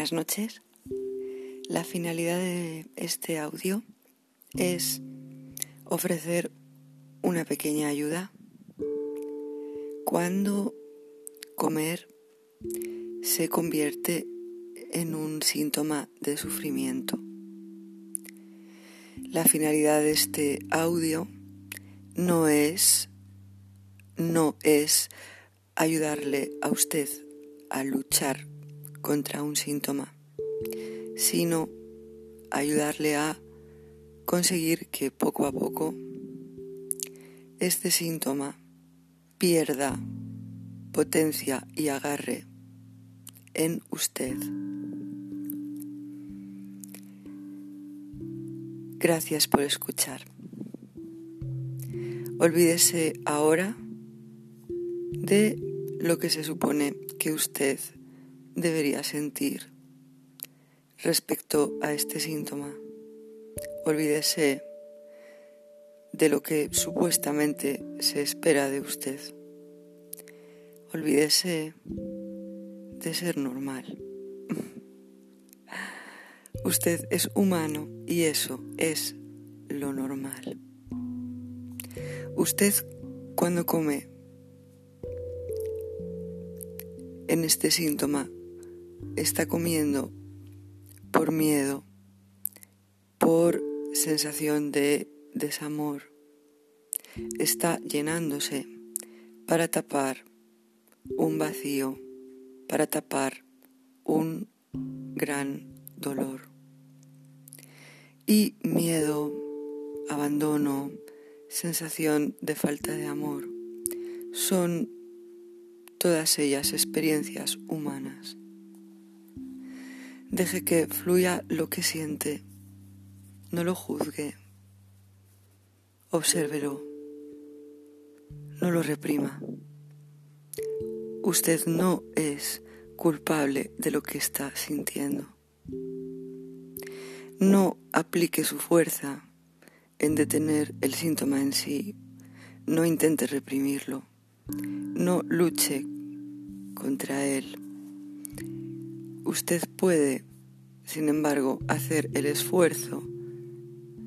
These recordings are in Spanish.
Buenas noches. La finalidad de este audio es ofrecer una pequeña ayuda cuando comer se convierte en un síntoma de sufrimiento. La finalidad de este audio no es no es ayudarle a usted a luchar contra un síntoma, sino ayudarle a conseguir que poco a poco este síntoma pierda potencia y agarre en usted. Gracias por escuchar. Olvídese ahora de lo que se supone que usted debería sentir respecto a este síntoma. Olvídese de lo que supuestamente se espera de usted. Olvídese de ser normal. Usted es humano y eso es lo normal. Usted cuando come en este síntoma está comiendo por miedo, por sensación de desamor, está llenándose para tapar un vacío, para tapar un gran dolor. Y miedo, abandono, sensación de falta de amor son todas ellas experiencias humanas. Deje que fluya lo que siente, no lo juzgue, obsérvelo, no lo reprima. Usted no es culpable de lo que está sintiendo. No aplique su fuerza en detener el síntoma en sí. No intente reprimirlo. No luche contra él. Usted puede, sin embargo, hacer el esfuerzo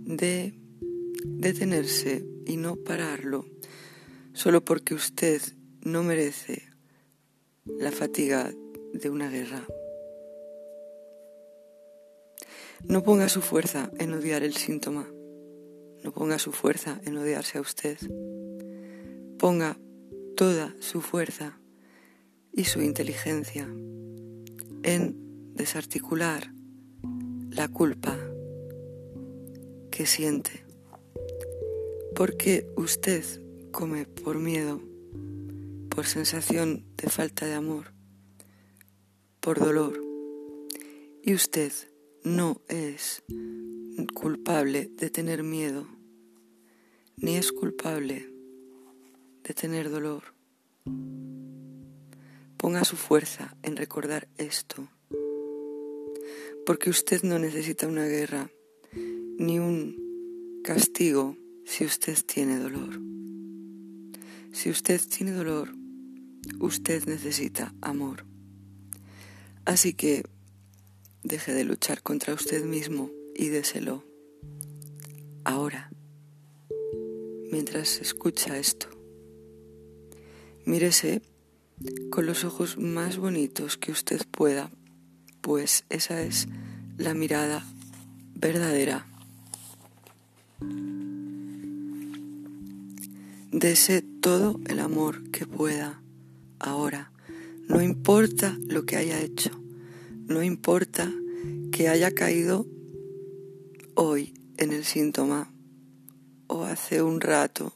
de detenerse y no pararlo solo porque usted no merece la fatiga de una guerra. No ponga su fuerza en odiar el síntoma. No ponga su fuerza en odiarse a usted. Ponga toda su fuerza y su inteligencia en desarticular la culpa que siente. Porque usted come por miedo, por sensación de falta de amor, por dolor. Y usted no es culpable de tener miedo, ni es culpable de tener dolor. Ponga su fuerza en recordar esto, porque usted no necesita una guerra ni un castigo si usted tiene dolor. Si usted tiene dolor, usted necesita amor. Así que deje de luchar contra usted mismo y déselo ahora, mientras escucha esto. Mírese con los ojos más bonitos que usted pueda, pues esa es la mirada verdadera. Dese todo el amor que pueda ahora, no importa lo que haya hecho, no importa que haya caído hoy en el síntoma o hace un rato.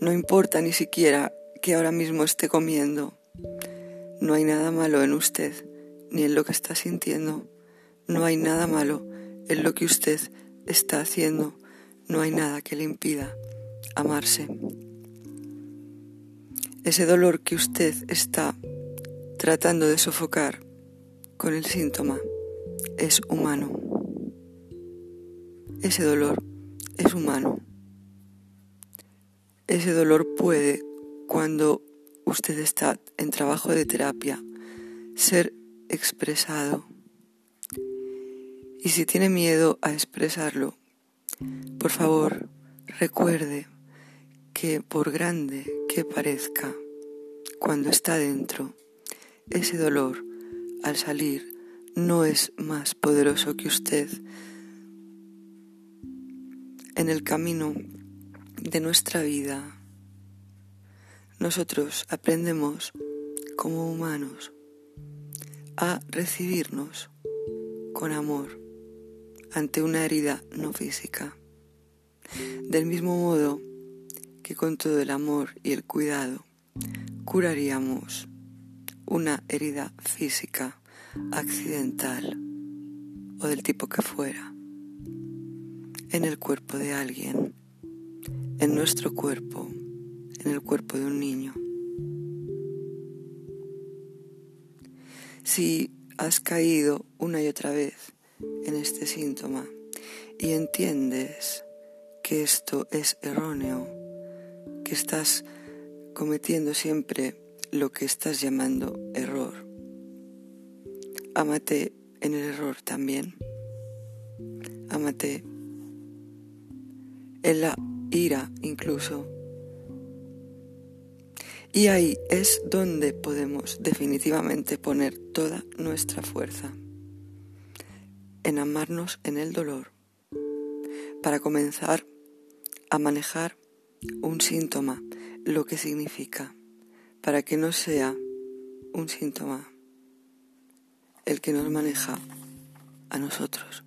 No importa ni siquiera que ahora mismo esté comiendo. No hay nada malo en usted ni en lo que está sintiendo. No hay nada malo en lo que usted está haciendo. No hay nada que le impida amarse. Ese dolor que usted está tratando de sofocar con el síntoma es humano. Ese dolor es humano. Ese dolor puede, cuando usted está en trabajo de terapia, ser expresado. Y si tiene miedo a expresarlo, por favor, recuerde que por grande que parezca, cuando está dentro, ese dolor al salir no es más poderoso que usted. En el camino de nuestra vida, nosotros aprendemos como humanos a recibirnos con amor ante una herida no física. Del mismo modo que con todo el amor y el cuidado curaríamos una herida física accidental o del tipo que fuera en el cuerpo de alguien, en nuestro cuerpo, en el cuerpo de un niño. Si has caído una y otra vez en este síntoma y entiendes que esto es erróneo, que estás cometiendo siempre lo que estás llamando error, ámate en el error también. Ámate en la ira incluso y ahí es donde podemos definitivamente poner toda nuestra fuerza en amarnos en el dolor para comenzar a manejar un síntoma, lo que significa, para que no sea un síntoma el que nos maneja a nosotros.